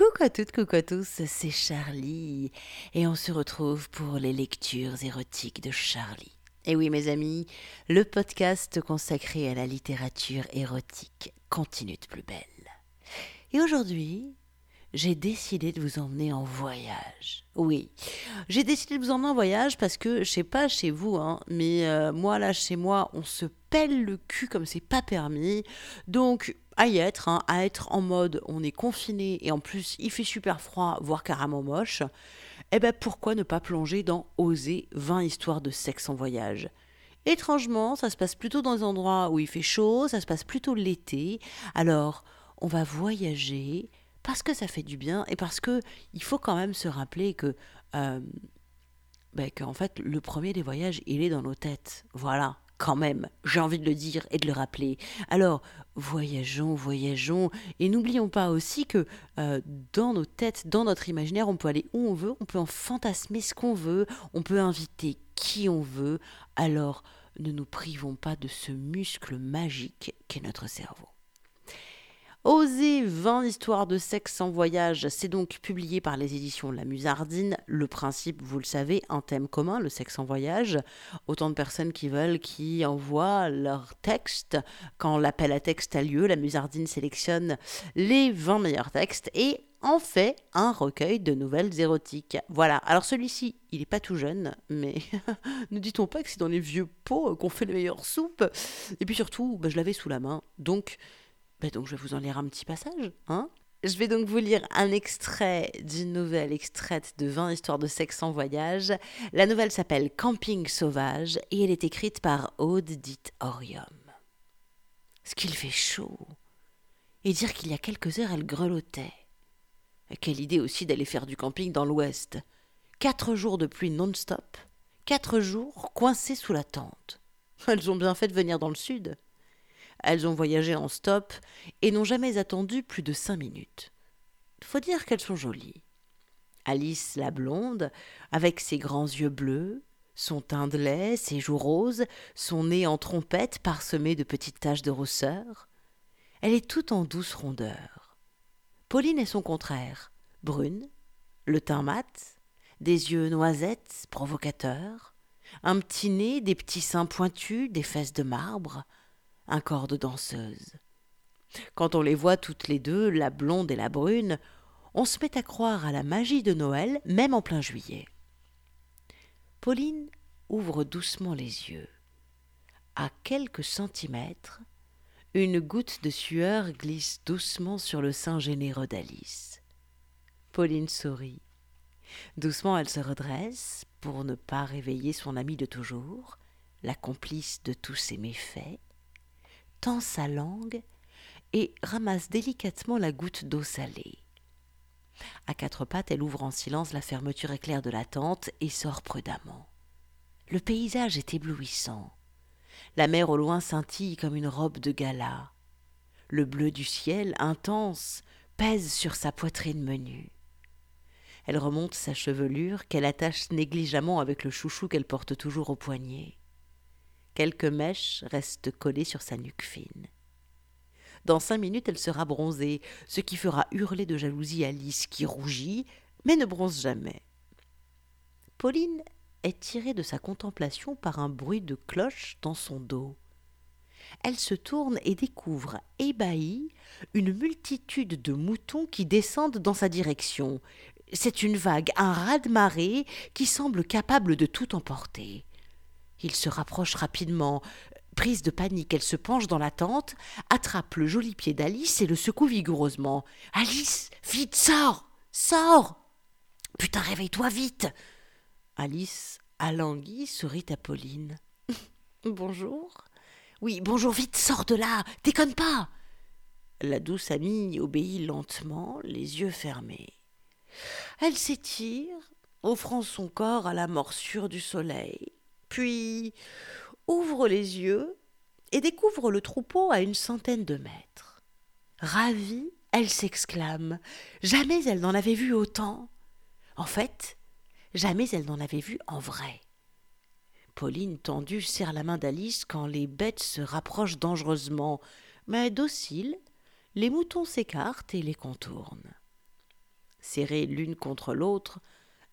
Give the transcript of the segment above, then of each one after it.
Coucou à toutes, coucou à tous, c'est Charlie et on se retrouve pour les lectures érotiques de Charlie. Et oui mes amis, le podcast consacré à la littérature érotique continue de plus belle. Et aujourd'hui, j'ai décidé de vous emmener en voyage. Oui, j'ai décidé de vous emmener en voyage parce que, je sais pas chez vous, hein, mais euh, moi là chez moi, on se pèle le cul comme c'est pas permis. Donc, à y être, hein, à être en mode on est confiné et en plus il fait super froid, voire carrément moche. Eh ben pourquoi ne pas plonger dans Oser 20 histoires de sexe en voyage? Étrangement, ça se passe plutôt dans des endroits où il fait chaud, ça se passe plutôt l'été. Alors, on va voyager parce que ça fait du bien et parce que il faut quand même se rappeler que euh, ben, qu'en fait le premier des voyages il est dans nos têtes. Voilà quand même j'ai envie de le dire et de le rappeler. Alors voyageons voyageons et n'oublions pas aussi que euh, dans nos têtes dans notre imaginaire on peut aller où on veut on peut en fantasmer ce qu'on veut on peut inviter qui on veut. Alors ne nous privons pas de ce muscle magique qu'est notre cerveau Oser 20 histoires de sexe en voyage, c'est donc publié par les éditions La Musardine. Le principe, vous le savez, un thème commun, le sexe en voyage. Autant de personnes qui veulent, qui envoient leur texte. Quand l'appel à texte a lieu, La Musardine sélectionne les 20 meilleurs textes et en fait un recueil de nouvelles érotiques. Voilà, alors celui-ci, il n'est pas tout jeune, mais ne dit-on pas que c'est dans les vieux pots qu'on fait les meilleures soupes? Et puis surtout, bah, je l'avais sous la main, donc bah, donc je vais vous en lire un petit passage. Hein je vais donc vous lire un extrait d'une nouvelle extraite de 20 histoires de sexe en voyage. La nouvelle s'appelle Camping sauvage et elle est écrite par Aude dite Orium. Ce qu'il fait chaud. Et dire qu'il y a quelques heures elle grelottait. Quelle idée aussi d'aller faire du camping dans l'ouest. Quatre jours de pluie non-stop. Quatre jours coincés sous la tente. Elles ont bien fait de venir dans le sud. Elles ont voyagé en stop et n'ont jamais attendu plus de cinq minutes. Faut dire qu'elles sont jolies. Alice la blonde, avec ses grands yeux bleus, son teint de lait, ses joues roses, son nez en trompette parsemé de petites taches de rousseur. Elle est toute en douce rondeur. Pauline est son contraire, brune, le teint mat, des yeux noisettes provocateurs, un petit nez, des petits seins pointus, des fesses de marbre, un corps de danseuse. Quand on les voit toutes les deux, la blonde et la brune, on se met à croire à la magie de Noël, même en plein juillet. Pauline ouvre doucement les yeux. À quelques centimètres, une goutte de sueur glisse doucement sur le sein généreux d'Alice. Pauline sourit. Doucement, elle se redresse pour ne pas réveiller son amie de toujours, la complice de tous ses méfaits, tend sa langue et ramasse délicatement la goutte d'eau salée. À quatre pattes, elle ouvre en silence la fermeture éclair de la tente et sort prudemment. Le paysage est éblouissant. La mer au loin scintille comme une robe de gala. Le bleu du ciel, intense, pèse sur sa poitrine menue. Elle remonte sa chevelure qu'elle attache négligemment avec le chouchou qu'elle porte toujours au poignet. Quelques mèches restent collées sur sa nuque fine. Dans cinq minutes, elle sera bronzée, ce qui fera hurler de jalousie Alice, qui rougit, mais ne bronze jamais. Pauline est tirée de sa contemplation par un bruit de cloche dans son dos. Elle se tourne et découvre, ébahie, une multitude de moutons qui descendent dans sa direction. C'est une vague, un raz-de-marée qui semble capable de tout emporter. Il se rapproche rapidement. Prise de panique, elle se penche dans la tente, attrape le joli pied d'Alice et le secoue vigoureusement. Alice, vite, sors Sors Putain, réveille-toi vite Alice, alanguie, sourit à Pauline. bonjour Oui, bonjour, vite, sors de là Déconne pas La douce amie obéit lentement, les yeux fermés. Elle s'étire, offrant son corps à la morsure du soleil puis ouvre les yeux et découvre le troupeau à une centaine de mètres. Ravie, elle s'exclame. Jamais elle n'en avait vu autant. En fait, jamais elle n'en avait vu en vrai. Pauline, tendue, serre la main d'Alice quand les bêtes se rapprochent dangereusement, mais docile, les moutons s'écartent et les contournent. Serrées l'une contre l'autre,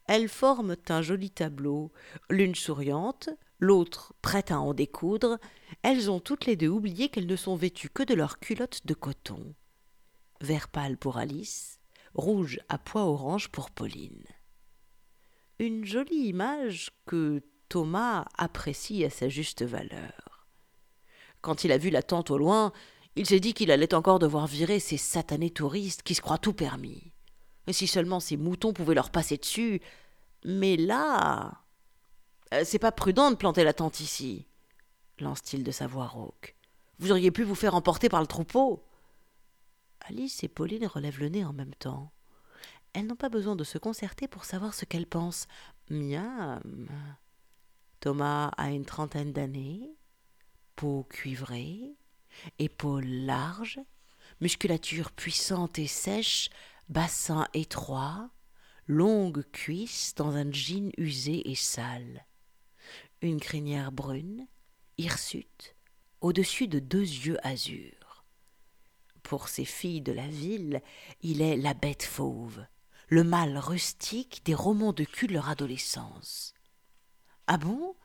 elles forment un joli tableau, l'une souriante, l'autre prête à en découdre, elles ont toutes les deux oublié qu'elles ne sont vêtues que de leurs culottes de coton. Vert pâle pour Alice, rouge à pois orange pour Pauline. Une jolie image que Thomas apprécie à sa juste valeur. Quand il a vu la tente au loin, il s'est dit qu'il allait encore devoir virer ces satanés touristes qui se croient tout permis. Si seulement ces moutons pouvaient leur passer dessus. Mais là. Euh, c'est pas prudent de planter la tente ici, lance-t-il de sa voix rauque. Vous auriez pu vous faire emporter par le troupeau. Alice et Pauline relèvent le nez en même temps. Elles n'ont pas besoin de se concerter pour savoir ce qu'elles pensent. Miam. Thomas a une trentaine d'années, peau cuivrée, épaules larges, musculature puissante et sèche, bassin étroit, longues cuisses dans un jean usé et sale. Une crinière brune, hirsute, au-dessus de deux yeux azur. Pour ces filles de la ville, il est la bête fauve, le mâle rustique des romans de cul de leur adolescence. Ah bon?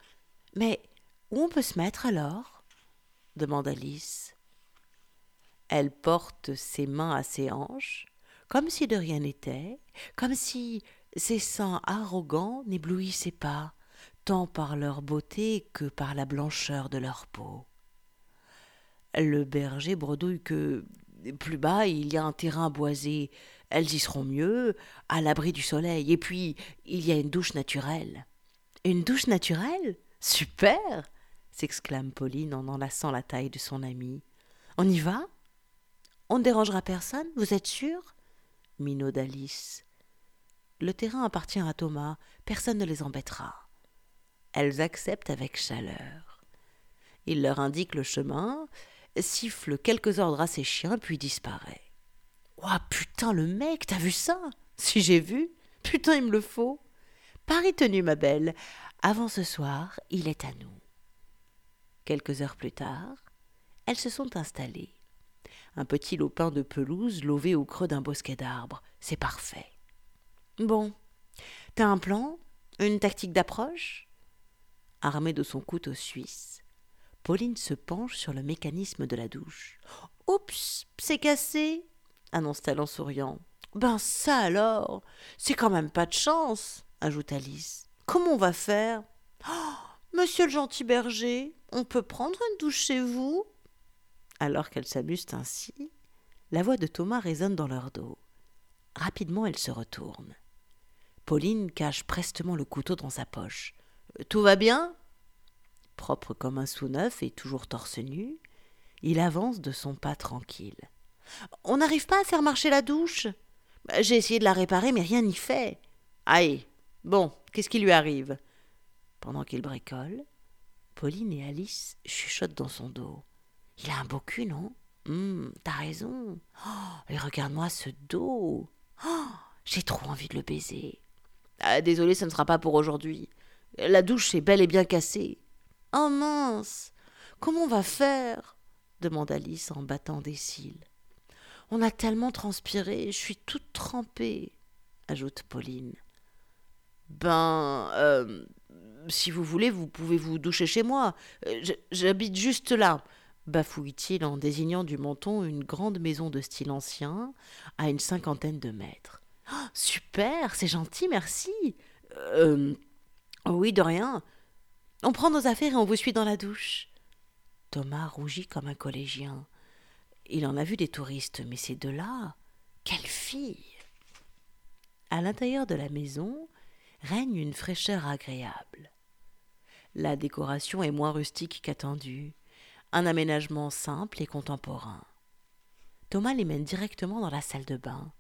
Mais où on peut se mettre alors? demande Alice. Elle porte ses mains à ses hanches, comme si de rien n'était, comme si ses seins arrogants n'éblouissaient pas, tant par leur beauté que par la blancheur de leur peau. Le berger bredouille que plus bas il y a un terrain boisé, elles y seront mieux, à l'abri du soleil, et puis il y a une douche naturelle. Une douche naturelle? Super! s'exclame Pauline en enlaçant la taille de son amie. On y va? On ne dérangera personne, vous êtes sûre Le terrain appartient à Thomas, personne ne les embêtera. Elles acceptent avec chaleur. Il leur indique le chemin, siffle quelques ordres à ses chiens, puis disparaît. Oh putain, le mec, t'as vu ça? Si j'ai vu, putain, il me le faut. Paris tenu, ma belle. Avant ce soir, il est à nous. Quelques heures plus tard, elles se sont installées. Un petit lopin de pelouse lové au creux d'un bosquet d'arbres. C'est parfait. Bon. T'as un plan? Une tactique d'approche? Armée de son couteau suisse, Pauline se penche sur le mécanisme de la douche. Oups, c'est cassé annonce-t-elle en souriant. Ben ça alors C'est quand même pas de chance ajoute Alice. Comment on va faire? Oh, Monsieur le gentil berger, on peut prendre une douche chez vous? Alors qu'elles s'amusent ainsi, la voix de Thomas résonne dans leur dos. Rapidement, elles se retournent. Pauline cache prestement le couteau dans sa poche. Tout va bien? Propre comme un sous-neuf et toujours torse nu, il avance de son pas tranquille. On n'arrive pas à faire marcher la douche? J'ai essayé de la réparer, mais rien n'y fait. Aïe Bon, qu'est-ce qui lui arrive? Pendant qu'il bricole, Pauline et Alice chuchotent dans son dos. Il a un beau cul, non? Hum, T'as raison. Oh, et regarde-moi ce dos. Oh, j'ai trop envie de le baiser. Ah, désolé, ce ne sera pas pour aujourd'hui. La douche est bel et bien cassée. Oh mince Comment on va faire? demande Alice en battant des cils. On a tellement transpiré, je suis toute trempée, ajoute Pauline. Ben, euh, si vous voulez, vous pouvez vous doucher chez moi. Euh, j'habite juste là, bafouille-t-il en désignant du menton une grande maison de style ancien à une cinquantaine de mètres. Oh, super, c'est gentil, merci. Euh, oui, de rien. On prend nos affaires et on vous suit dans la douche. Thomas rougit comme un collégien. Il en a vu des touristes, mais ces deux-là, quelle fille À l'intérieur de la maison, règne une fraîcheur agréable. La décoration est moins rustique qu'attendue, un aménagement simple et contemporain. Thomas les mène directement dans la salle de bain,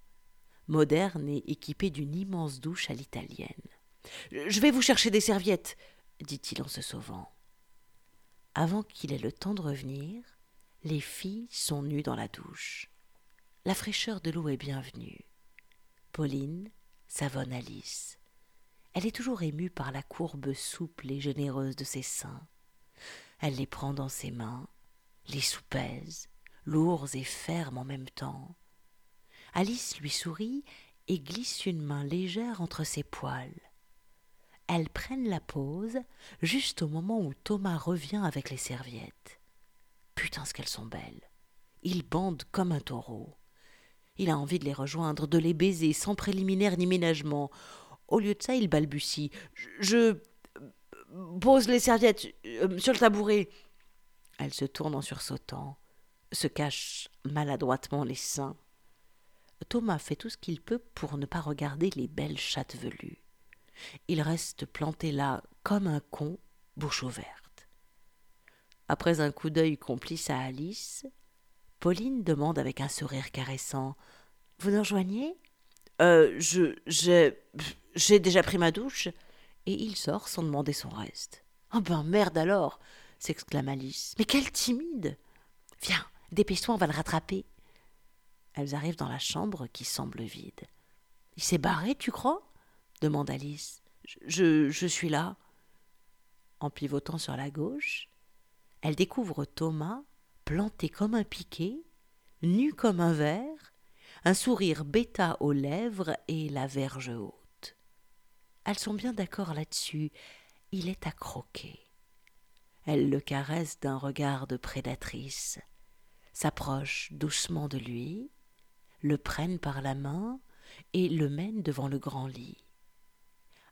moderne et équipée d'une immense douche à l'italienne. Je vais vous chercher des serviettes, dit-il en se sauvant. Avant qu'il ait le temps de revenir, les filles sont nues dans la douche. La fraîcheur de l'eau est bienvenue. Pauline savonne Alice. Elle est toujours émue par la courbe souple et généreuse de ses seins. Elle les prend dans ses mains, les soupèse, lourds et fermes en même temps. Alice lui sourit et glisse une main légère entre ses poils. Elles prennent la pause juste au moment où Thomas revient avec les serviettes. Putain, ce qu'elles sont belles. Il bande comme un taureau. Il a envie de les rejoindre, de les baiser sans préliminaire ni ménagement. Au lieu de ça, il balbutie. Je, pose les serviettes euh, sur le tabouret. Elle se tourne en sursautant, se cache maladroitement les seins. Thomas fait tout ce qu'il peut pour ne pas regarder les belles chattes velues. Il reste planté là comme un con, bouche ouverte. Après un coup d'œil complice à Alice, Pauline demande avec un sourire caressant Vous nous rejoignez? Euh, je. j'ai. j'ai déjà pris ma douche. Et il sort sans demander son reste. Oh ben merde alors s'exclame Alice. Mais quelle timide Viens, dépêche-toi, on va le rattraper. Elles arrivent dans la chambre qui semble vide. Il s'est barré, tu crois? demande Alice. Je, je suis là. En pivotant sur la gauche, elle découvre Thomas planté comme un piquet, nu comme un verre, un sourire bêta aux lèvres et la verge haute. Elles sont bien d'accord là-dessus. Il est à croquer. Elle le caresse d'un regard de prédatrice, s'approche doucement de lui, le prenne par la main et le mène devant le grand lit.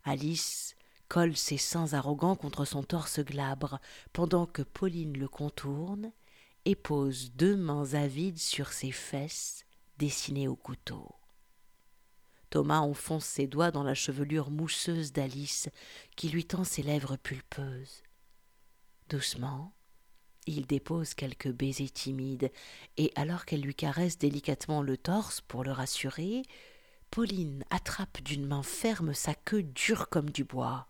Alice colle ses seins arrogants contre son torse glabre pendant que Pauline le contourne et pose deux mains avides sur ses fesses dessinées au couteau. Thomas enfonce ses doigts dans la chevelure mousseuse d'Alice qui lui tend ses lèvres pulpeuses. Doucement, il dépose quelques baisers timides, et alors qu'elle lui caresse délicatement le torse pour le rassurer, Pauline attrape d'une main ferme sa queue dure comme du bois.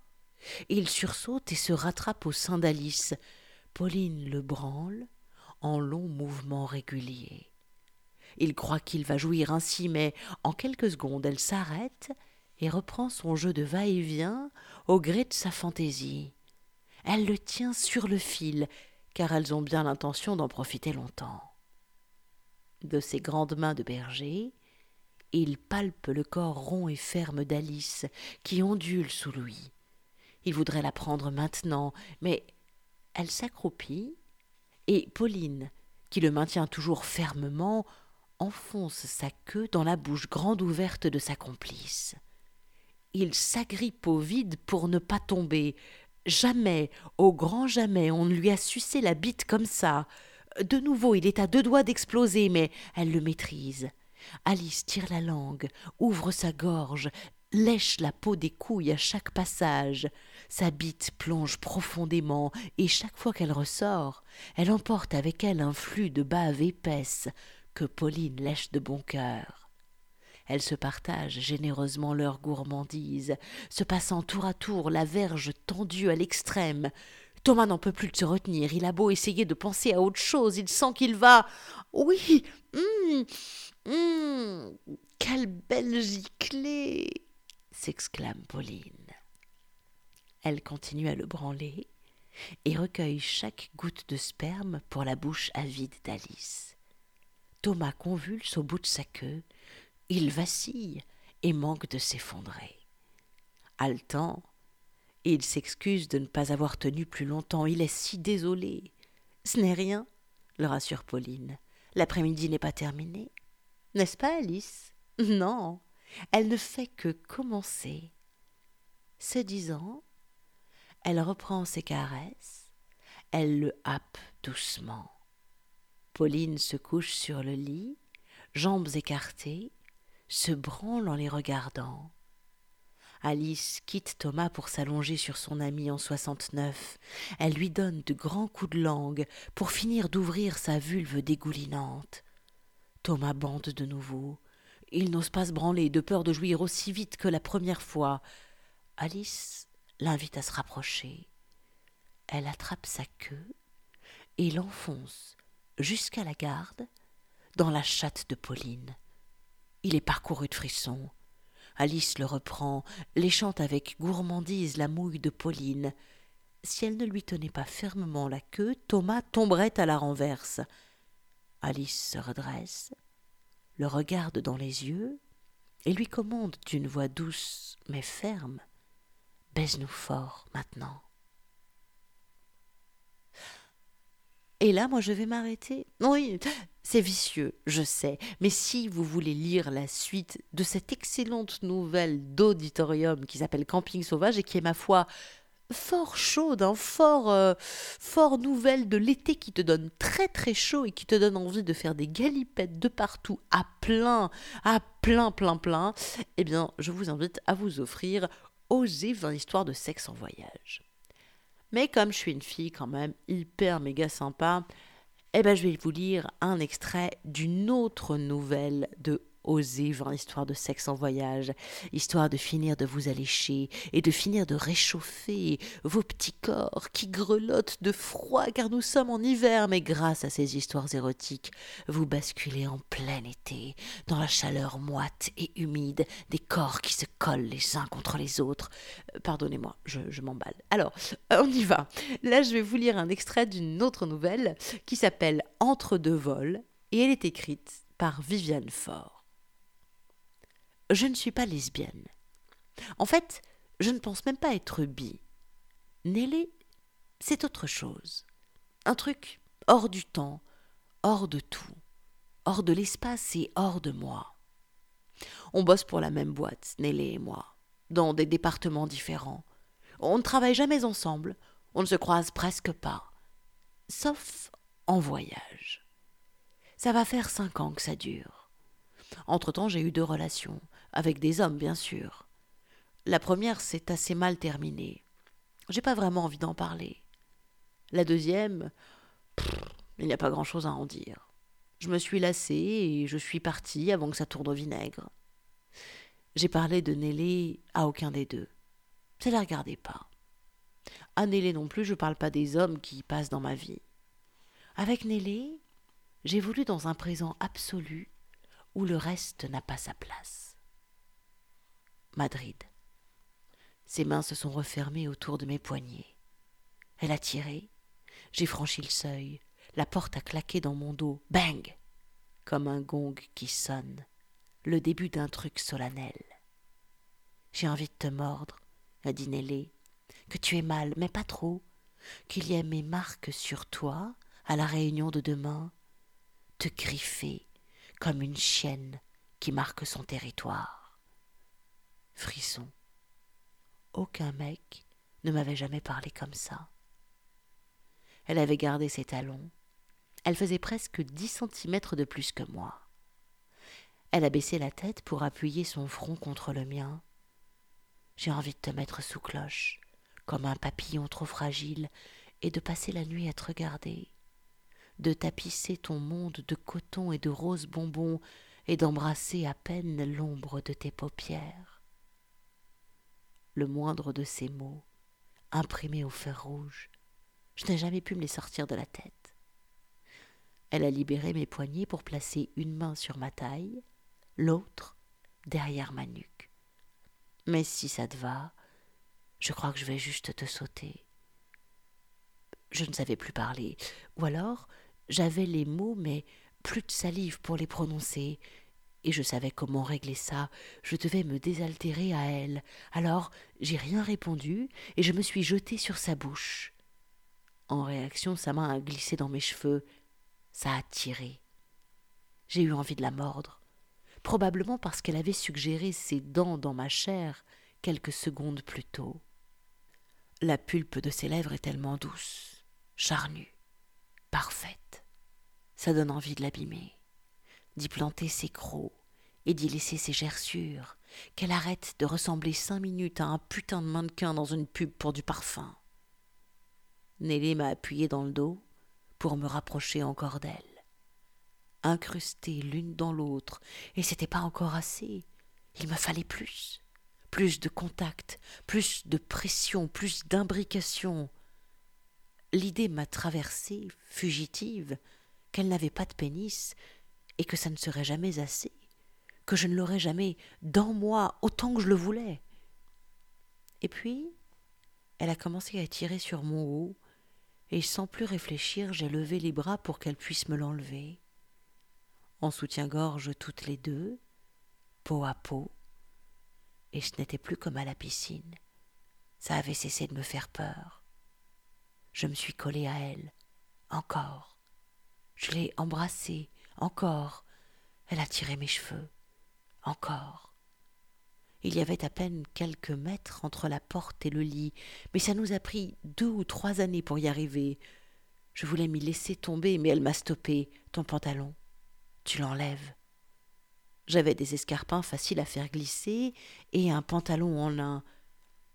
Il sursaute et se rattrape au sein d'Alice. Pauline le branle en longs mouvements réguliers. Il croit qu'il va jouir ainsi, mais en quelques secondes elle s'arrête et reprend son jeu de va-et-vient au gré de sa fantaisie. Elle le tient sur le fil, car elles ont bien l'intention d'en profiter longtemps. De ses grandes mains de berger, il palpe le corps rond et ferme d'Alice, qui ondule sous lui. Il voudrait la prendre maintenant, mais elle s'accroupit, et Pauline, qui le maintient toujours fermement, enfonce sa queue dans la bouche grande ouverte de sa complice. Il s'agrippe au vide pour ne pas tomber. Jamais, au grand jamais, on ne lui a sucé la bite comme ça. De nouveau, il est à deux doigts d'exploser, mais elle le maîtrise. Alice tire la langue, ouvre sa gorge, lèche la peau des couilles à chaque passage. Sa bite plonge profondément, et chaque fois qu'elle ressort, elle emporte avec elle un flux de bave épaisse que Pauline lèche de bon cœur. Elles se partagent généreusement leur gourmandise, se passant tour à tour la verge tendue à l'extrême. Thomas n'en peut plus de se retenir. Il a beau essayer de penser à autre chose, il sent qu'il va. Oui, hum, hum, quelle belle giclée s'exclame Pauline. Elle continue à le branler et recueille chaque goutte de sperme pour la bouche avide d'Alice. Thomas convulse au bout de sa queue, il vacille et manque de s'effondrer. Haletant, il s'excuse de ne pas avoir tenu plus longtemps, il est si désolé. Ce n'est rien, le rassure Pauline. L'après-midi n'est pas terminé. N'est-ce pas, Alice? Non, elle ne fait que commencer. Ce disant, elle reprend ses caresses, elle le happe doucement. Pauline se couche sur le lit, jambes écartées, se branle en les regardant. Alice quitte Thomas pour s'allonger sur son ami en soixante-neuf. Elle lui donne de grands coups de langue pour finir d'ouvrir sa vulve dégoulinante. Thomas bande de nouveau. Il n'ose pas se branler de peur de jouir aussi vite que la première fois. Alice l'invite à se rapprocher. Elle attrape sa queue et l'enfonce jusqu'à la garde dans la chatte de Pauline. Il est parcouru de frissons. Alice le reprend, léchant avec gourmandise la mouille de Pauline. Si elle ne lui tenait pas fermement la queue, Thomas tomberait à la renverse. Alice se redresse, le regarde dans les yeux et lui commande d'une voix douce mais ferme Baise-nous fort maintenant. Et là, moi, je vais m'arrêter. Oui, c'est vicieux, je sais, mais si vous voulez lire la suite de cette excellente nouvelle d'auditorium qui s'appelle Camping Sauvage et qui est, ma foi, fort chaude, hein, fort, euh, fort nouvelle de l'été qui te donne très très chaud et qui te donne envie de faire des galipettes de partout à plein, à plein, plein, plein, eh bien, je vous invite à vous offrir Oser 20 histoires de sexe en voyage. Mais comme je suis une fille quand même hyper méga sympa, eh ben je vais vous lire un extrait d'une autre nouvelle de Osez voir histoire de sexe en voyage, histoire de finir de vous allécher et de finir de réchauffer vos petits corps qui grelottent de froid car nous sommes en hiver, mais grâce à ces histoires érotiques, vous basculez en plein été, dans la chaleur moite et humide des corps qui se collent les uns contre les autres. Euh, pardonnez-moi, je, je m'emballe. Alors, on y va. Là, je vais vous lire un extrait d'une autre nouvelle qui s'appelle Entre deux vols et elle est écrite par Viviane Faure je ne suis pas lesbienne. En fait, je ne pense même pas être bi. Nelly, c'est autre chose. Un truc hors du temps, hors de tout, hors de l'espace et hors de moi. On bosse pour la même boîte, Nelly et moi, dans des départements différents. On ne travaille jamais ensemble, on ne se croise presque pas, sauf en voyage. Ça va faire cinq ans que ça dure. Entre-temps, j'ai eu deux relations, avec des hommes, bien sûr. La première s'est assez mal terminée. J'ai pas vraiment envie d'en parler. La deuxième, il n'y a pas grand-chose à en dire. Je me suis lassée et je suis partie avant que ça tourne au vinaigre. J'ai parlé de Nelly à aucun des deux. Ça ne la regardait pas. À Nelly non plus, je parle pas des hommes qui passent dans ma vie. Avec Nelly, j'ai voulu dans un présent absolu où le reste n'a pas sa place. Madrid. Ses mains se sont refermées autour de mes poignets. Elle a tiré. J'ai franchi le seuil. La porte a claqué dans mon dos. Bang Comme un gong qui sonne. Le début d'un truc solennel. J'ai envie de te mordre, a dit Nelly. Que tu es mal, mais pas trop. Qu'il y ait mes marques sur toi, à la réunion de demain. Te griffer comme une chienne qui marque son territoire frisson. Aucun mec ne m'avait jamais parlé comme ça. Elle avait gardé ses talons. Elle faisait presque dix centimètres de plus que moi. Elle a baissé la tête pour appuyer son front contre le mien. J'ai envie de te mettre sous cloche, comme un papillon trop fragile, et de passer la nuit à te regarder, de tapisser ton monde de coton et de roses bonbons, et d'embrasser à peine l'ombre de tes paupières moindre de ces mots, imprimés au fer rouge. Je n'ai jamais pu me les sortir de la tête. Elle a libéré mes poignets pour placer une main sur ma taille, l'autre derrière ma nuque. Mais si ça te va, je crois que je vais juste te sauter. Je ne savais plus parler, ou alors j'avais les mots, mais plus de salive pour les prononcer, et je savais comment régler ça. Je devais me désaltérer à elle. Alors j'ai rien répondu et je me suis jetée sur sa bouche. En réaction, sa main a glissé dans mes cheveux. Ça a tiré. J'ai eu envie de la mordre, probablement parce qu'elle avait suggéré ses dents dans ma chair quelques secondes plus tôt. La pulpe de ses lèvres est tellement douce, charnue, parfaite. Ça donne envie de l'abîmer d'y planter ses crocs et d'y laisser ses gerçures, qu'elle arrête de ressembler cinq minutes à un putain de mannequin dans une pub pour du parfum. Nelly m'a appuyé dans le dos pour me rapprocher encore d'elle. Incrustées l'une dans l'autre, et c'était pas encore assez. Il me fallait plus. Plus de contact, plus de pression, plus d'imbrication. L'idée m'a traversée, fugitive, qu'elle n'avait pas de pénis, et que ça ne serait jamais assez, que je ne l'aurais jamais dans moi autant que je le voulais. Et puis, elle a commencé à tirer sur mon haut, et sans plus réfléchir, j'ai levé les bras pour qu'elle puisse me l'enlever. En soutien-gorge toutes les deux, peau à peau, et je n'étais plus comme à la piscine. Ça avait cessé de me faire peur. Je me suis collée à elle, encore. Je l'ai embrassée, encore. Elle a tiré mes cheveux, encore. Il y avait à peine quelques mètres entre la porte et le lit, mais ça nous a pris deux ou trois années pour y arriver. Je voulais m'y laisser tomber, mais elle m'a stoppé. Ton pantalon, tu l'enlèves. J'avais des escarpins faciles à faire glisser et un pantalon en lin.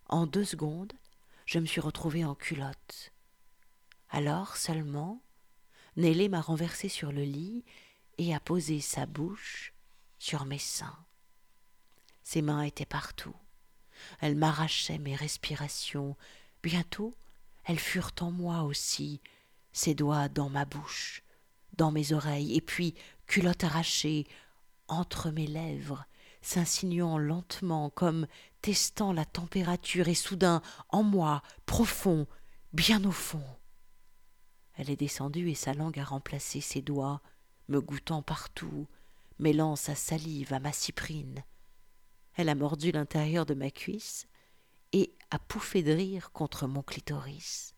En deux secondes, je me suis retrouvée en culotte. Alors seulement, Nelly m'a renversée sur le lit et a posé sa bouche sur mes seins. Ses mains étaient partout. Elle m'arrachait mes respirations. Bientôt, elles furent en moi aussi, ses doigts dans ma bouche, dans mes oreilles, et puis, culotte arrachée, entre mes lèvres, s'insinuant lentement comme testant la température, et soudain, en moi, profond, bien au fond. Elle est descendue et sa langue a remplacé ses doigts, me goûtant partout, mêlant sa salive à ma cyprine. Elle a mordu l'intérieur de ma cuisse et a pouffé de rire contre mon clitoris.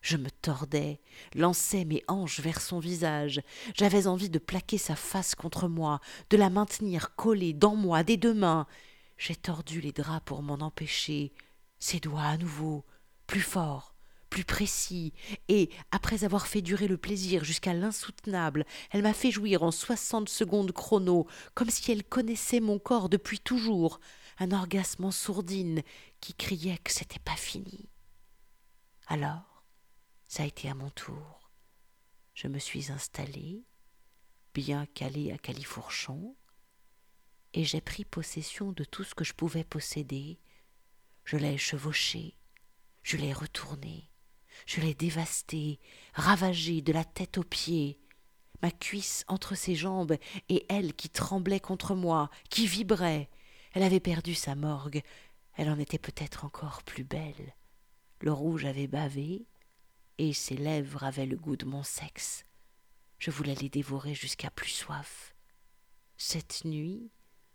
Je me tordais, lançais mes hanches vers son visage. J'avais envie de plaquer sa face contre moi, de la maintenir collée dans moi des deux mains. J'ai tordu les draps pour m'en empêcher. Ses doigts à nouveau, plus forts, plus précis, et, après avoir fait durer le plaisir jusqu'à l'insoutenable, elle m'a fait jouir en soixante secondes chrono, comme si elle connaissait mon corps depuis toujours, un orgasme sourdine qui criait que c'était pas fini. Alors, ça a été à mon tour. Je me suis installée, bien calée à califourchon, et j'ai pris possession de tout ce que je pouvais posséder. Je l'ai chevauché, je l'ai retourné, je l'ai dévasté, ravagé de la tête aux pieds, ma cuisse entre ses jambes et elle qui tremblait contre moi, qui vibrait. Elle avait perdu sa morgue, elle en était peut-être encore plus belle. Le rouge avait bavé, et ses lèvres avaient le goût de mon sexe. Je voulais les dévorer jusqu'à plus soif. Cette nuit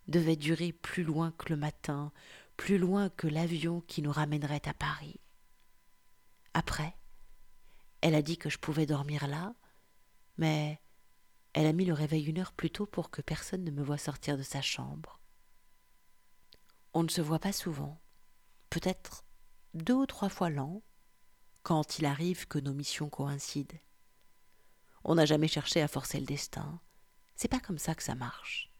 devait durer plus loin que le matin, plus loin que l'avion qui nous ramènerait à Paris. Après, elle a dit que je pouvais dormir là, mais elle a mis le réveil une heure plus tôt pour que personne ne me voie sortir de sa chambre. On ne se voit pas souvent, peut-être deux ou trois fois l'an, quand il arrive que nos missions coïncident. On n'a jamais cherché à forcer le destin. C'est pas comme ça que ça marche.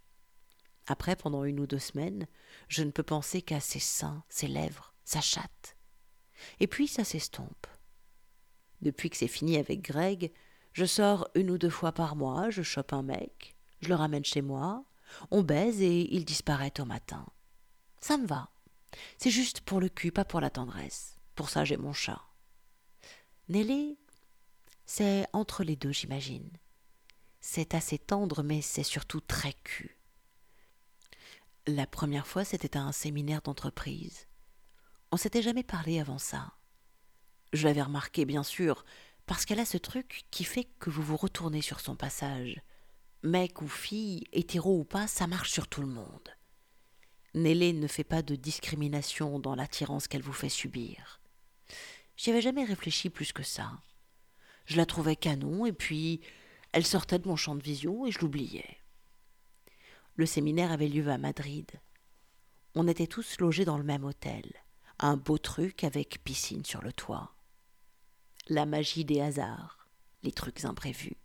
Après, pendant une ou deux semaines, je ne peux penser qu'à ses seins, ses lèvres, sa chatte. Et puis ça s'estompe. Depuis que c'est fini avec Greg, je sors une ou deux fois par mois, je chope un mec, je le ramène chez moi, on baise et il disparaît au matin. Ça me va. C'est juste pour le cul, pas pour la tendresse. Pour ça, j'ai mon chat. Nelly, c'est entre les deux, j'imagine. C'est assez tendre, mais c'est surtout très cul. La première fois, c'était à un séminaire d'entreprise. On s'était jamais parlé avant ça. Je l'avais remarqué, bien sûr, parce qu'elle a ce truc qui fait que vous vous retournez sur son passage. Mec ou fille, hétéro ou pas, ça marche sur tout le monde. Nelly ne fait pas de discrimination dans l'attirance qu'elle vous fait subir. J'y avais jamais réfléchi plus que ça. Je la trouvais canon, et puis elle sortait de mon champ de vision et je l'oubliais. Le séminaire avait lieu à Madrid. On était tous logés dans le même hôtel, un beau truc avec piscine sur le toit. La magie des hasards, les trucs imprévus.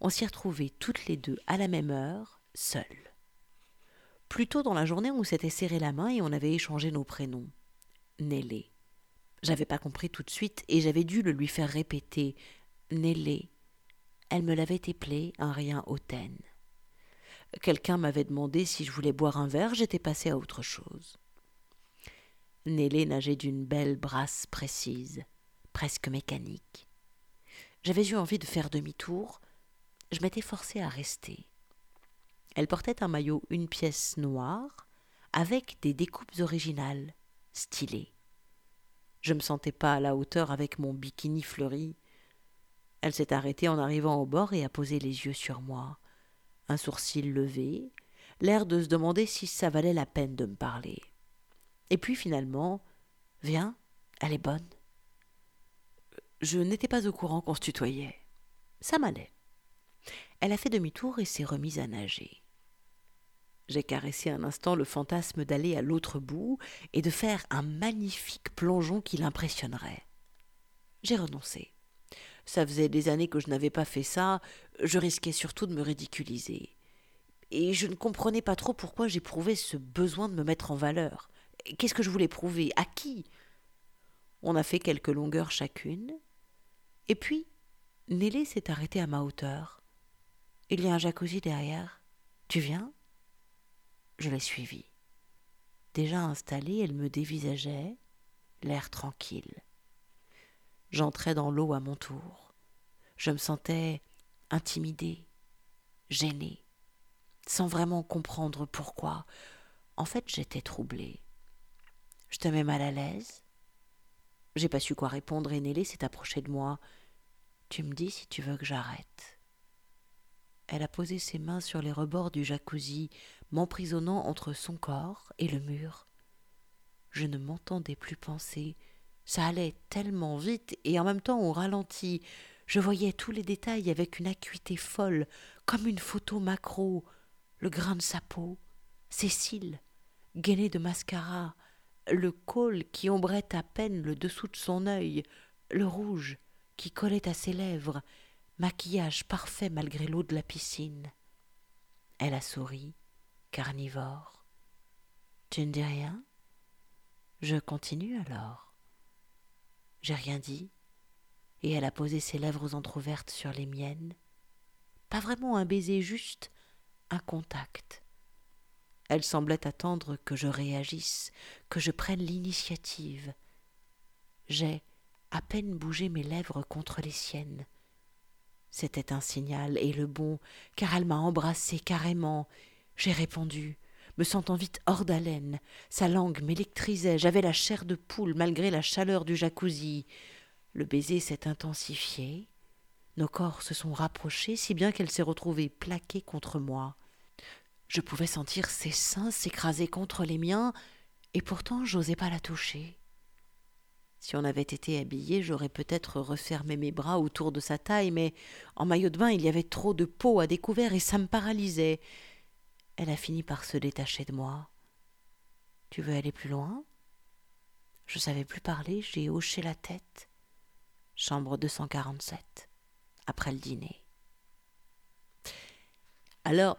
On s'y retrouvait toutes les deux à la même heure, seules. Plus tôt dans la journée, on s'était serré la main et on avait échangé nos prénoms. Nelly. J'avais pas compris tout de suite et j'avais dû le lui faire répéter. Nélé. Elle me l'avait éplé un rien hautaine. Quelqu'un m'avait demandé si je voulais boire un verre, j'étais passé à autre chose. Nélé nageait d'une belle brasse précise, presque mécanique. J'avais eu envie de faire demi-tour, je m'étais forcé à rester. Elle portait un maillot une pièce noire, avec des découpes originales, stylées. Je me sentais pas à la hauteur avec mon bikini fleuri. Elle s'est arrêtée en arrivant au bord et a posé les yeux sur moi. Un sourcil levé, l'air de se demander si ça valait la peine de me parler. Et puis finalement, viens, elle est bonne. Je n'étais pas au courant qu'on se tutoyait. Ça m'allait. Elle a fait demi-tour et s'est remise à nager. J'ai caressé un instant le fantasme d'aller à l'autre bout et de faire un magnifique plongeon qui l'impressionnerait. J'ai renoncé. Ça faisait des années que je n'avais pas fait ça, je risquais surtout de me ridiculiser. Et je ne comprenais pas trop pourquoi j'éprouvais ce besoin de me mettre en valeur. Qu'est-ce que je voulais prouver? À qui? On a fait quelques longueurs chacune, et puis Nelly s'est arrêtée à ma hauteur. Il y a un jacuzzi derrière. Tu viens? Je l'ai suivie. Déjà installée, elle me dévisageait, l'air tranquille. J'entrais dans l'eau à mon tour. Je me sentais intimidée, gênée, sans vraiment comprendre pourquoi. En fait, j'étais troublée. Je te mets mal à l'aise. J'ai pas su quoi répondre et Nelly s'est approchée de moi. Tu me dis si tu veux que j'arrête. Elle a posé ses mains sur les rebords du jacuzzi, m'emprisonnant entre son corps et le mur. Je ne m'entendais plus penser, ça allait tellement vite et en même temps au ralenti. Je voyais tous les détails avec une acuité folle, comme une photo macro. Le grain de sa peau, ses cils, gainés de mascara, le col qui ombrait à peine le dessous de son œil, le rouge qui collait à ses lèvres, maquillage parfait malgré l'eau de la piscine. Elle a souri, carnivore. Tu ne dis rien? Je continue alors. J'ai rien dit, et elle a posé ses lèvres entr'ouvertes sur les miennes. Pas vraiment un baiser, juste un contact. Elle semblait attendre que je réagisse, que je prenne l'initiative. J'ai à peine bougé mes lèvres contre les siennes. C'était un signal, et le bon, car elle m'a embrassé carrément. J'ai répondu me sentant vite hors d'haleine. Sa langue m'électrisait, j'avais la chair de poule malgré la chaleur du jacuzzi. Le baiser s'est intensifié. Nos corps se sont rapprochés si bien qu'elle s'est retrouvée plaquée contre moi. Je pouvais sentir ses seins s'écraser contre les miens, et pourtant j'osais pas la toucher. Si on avait été habillé, j'aurais peut-être refermé mes bras autour de sa taille, mais en maillot de bain il y avait trop de peau à découvert et ça me paralysait. Elle a fini par se détacher de moi. Tu veux aller plus loin? Je savais plus parler, j'ai hoché la tête. Chambre 247, après le dîner. Alors,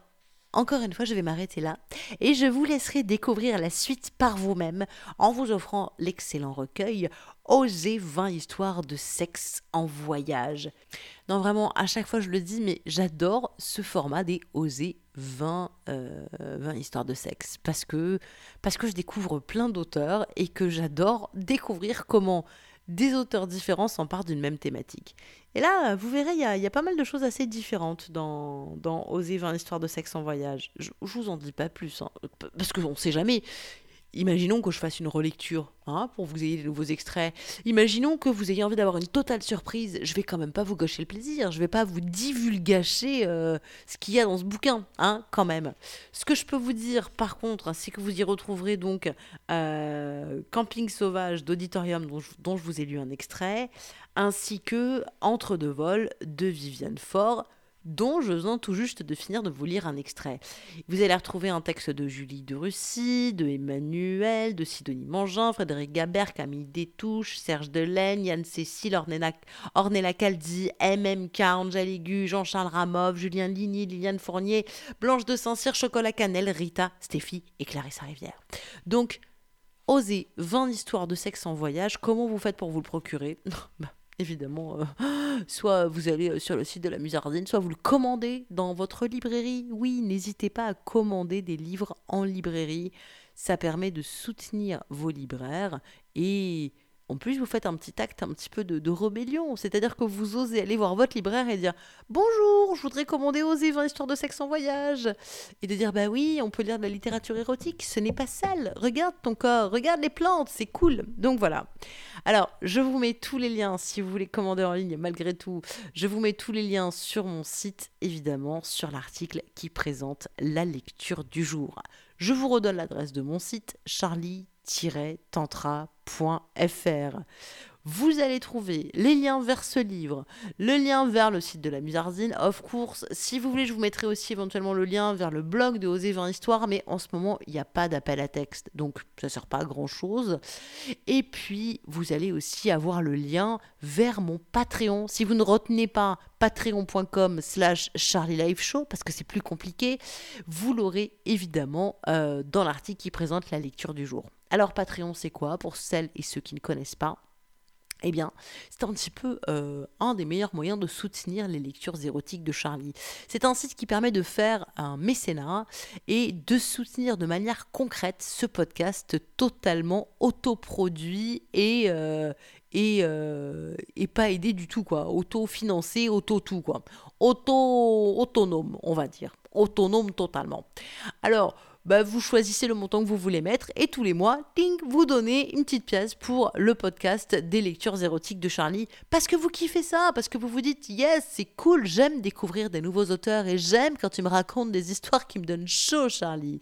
encore une fois, je vais m'arrêter là et je vous laisserai découvrir la suite par vous-même en vous offrant l'excellent recueil Oser 20 histoires de sexe en voyage. Non, vraiment, à chaque fois je le dis, mais j'adore ce format des Oser 20, 20 histoires de sexe parce que, parce que je découvre plein d'auteurs et que j'adore découvrir comment des auteurs différents s'emparent d'une même thématique. Et là, vous verrez, il y, a, pas mal de choses assez différentes dans, dans Oser 20 histoires de sexe en voyage. Je, vous en dis pas plus, hein, parce qu'on ne sait jamais. Imaginons que je fasse une relecture hein, pour vous ayez des nouveaux extraits. Imaginons que vous ayez envie d'avoir une totale surprise. Je vais quand même pas vous gâcher le plaisir. Je vais pas vous divulgacher euh, ce qu'il y a dans ce bouquin, hein, quand même. Ce que je peux vous dire, par contre, c'est que vous y retrouverez donc euh, Camping sauvage d'Auditorium, dont, dont, je vous ai lu un extrait, ainsi que Entre deux vols de Viviane Faure dont je viens tout juste de finir de vous lire un extrait. Vous allez retrouver un texte de Julie de Russie, de Emmanuel, de Sidonie Mangin, Frédéric Gabert, Camille Détouche, Serge Delaine, Yann Cécile, Ornella, Caldi, MMK, Angèle Jean-Charles Ramov, Julien Ligny, Liliane Fournier, Blanche de Saint-Cyr, Chocolat Cannelle, Rita, Stéphie et Clarissa Rivière. Donc, osez 20 histoires de sexe en voyage, comment vous faites pour vous le procurer? Bah, évidemment, euh, soit vous allez euh, sur le site de la Musardine, soit vous le commandez dans votre librairie. Oui, n'hésitez pas à commander des livres en librairie. Ça permet de soutenir vos libraires et en plus, vous faites un petit acte un petit peu de, rébellion. C'est-à-dire que vous osez aller voir votre libraire et dire Bonjour, je voudrais commander Oser 20 histoires de sexe en voyage. Et de dire Bah oui, on peut lire de la littérature érotique, ce n'est pas sale. Regarde ton corps, regarde les plantes, c'est cool. Donc voilà. Alors, je vous mets tous les liens si vous voulez commander en ligne, malgré tout. Je vous mets tous les liens sur mon site, évidemment, sur l'article qui présente la lecture du jour. Je vous redonne l'adresse de mon site, vous allez trouver les liens vers ce livre, le lien vers le site de la Musardine, of course. Si vous voulez, je vous mettrai aussi éventuellement le lien vers le blog de Oser 20 Histoires, mais en ce moment, il n'y a pas d'appel à texte, donc ça ne sert pas à grand chose. Et puis, vous allez aussi avoir le lien vers mon Patreon. Si vous ne retenez pas patreon.com slash Show, parce que c'est plus compliqué, vous l'aurez évidemment euh, dans l'article qui présente la lecture du jour. Alors Patreon, c'est quoi Pour celles et ceux qui ne connaissent pas, eh bien, c'est un petit peu euh, un des meilleurs moyens de soutenir les lectures érotiques de Charlie. C'est un site qui permet de faire un mécénat et de soutenir de manière concrète ce podcast totalement autoproduit et, euh, et, euh, et pas aidé du tout, quoi. Auto-financé, auto-tout, quoi. Auto-autonome, on va dire. Autonome totalement. Alors, bah, vous choisissez le montant que vous voulez mettre et tous les mois, ding, vous donnez une petite pièce pour le podcast des lectures érotiques de Charlie parce que vous kiffez ça, parce que vous vous dites yes, c'est cool, j'aime découvrir des nouveaux auteurs et j'aime quand tu me racontes des histoires qui me donnent chaud, Charlie.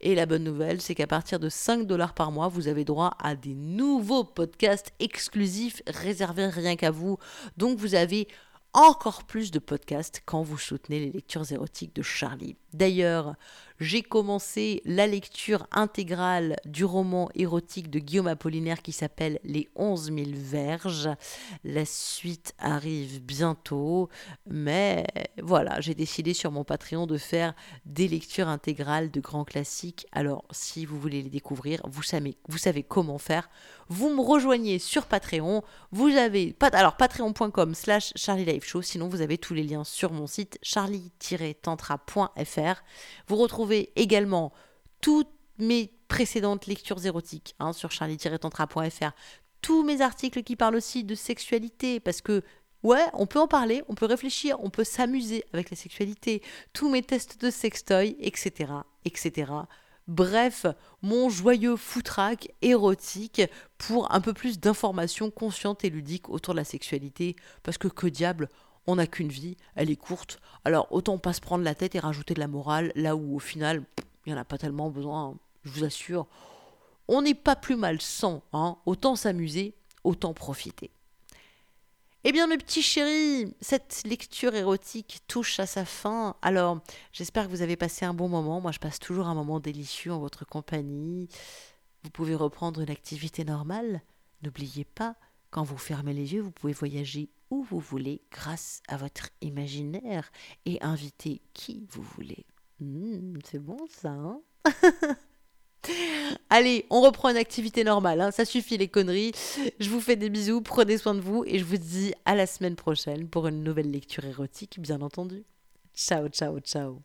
Et la bonne nouvelle, c'est qu'à partir de 5 dollars par mois, vous avez droit à des nouveaux podcasts exclusifs réservés rien qu'à vous. Donc vous avez encore plus de podcasts quand vous soutenez les lectures érotiques de Charlie. D'ailleurs, j'ai commencé la lecture intégrale du roman érotique de Guillaume Apollinaire qui s'appelle Les 11 000 verges. La suite arrive bientôt, mais voilà, j'ai décidé sur mon Patreon de faire des lectures intégrales de grands classiques. Alors, si vous voulez les découvrir, vous savez, comment faire. Vous me rejoignez sur Patreon. Vous avez, alors patreon.com slash Charlie Show. Sinon, vous avez tous les liens sur mon site charlie-tantra.fr. Vous retrouvez également toutes mes précédentes lectures érotiques hein, sur charlie-tantra.fr, tous mes articles qui parlent aussi de sexualité, parce que ouais, on peut en parler, on peut réfléchir, on peut s'amuser avec la sexualité, tous mes tests de sextoy, etc., etc. Bref, mon joyeux foutraque érotique pour un peu plus d'informations conscientes et ludiques autour de la sexualité, parce que que diable, on n'a qu'une vie, elle est courte, alors autant pas se prendre la tête et rajouter de la morale, là où au final, il n'y en a pas tellement besoin, je vous assure. On n'est pas plus mal sans, hein, autant s'amuser, autant profiter. Eh bien, mes petits chéris, cette lecture érotique touche à sa fin. Alors, j'espère que vous avez passé un bon moment. Moi, je passe toujours un moment délicieux en votre compagnie. Vous pouvez reprendre une activité normale. N'oubliez pas, quand vous fermez les yeux, vous pouvez voyager vous voulez grâce à votre imaginaire et inviter qui vous voulez. Hmm, c'est bon ça, hein Allez, on reprend une activité normale, hein. ça suffit les conneries. Je vous fais des bisous, prenez soin de vous et je vous dis à la semaine prochaine pour une nouvelle lecture érotique, bien entendu. Ciao, ciao, ciao.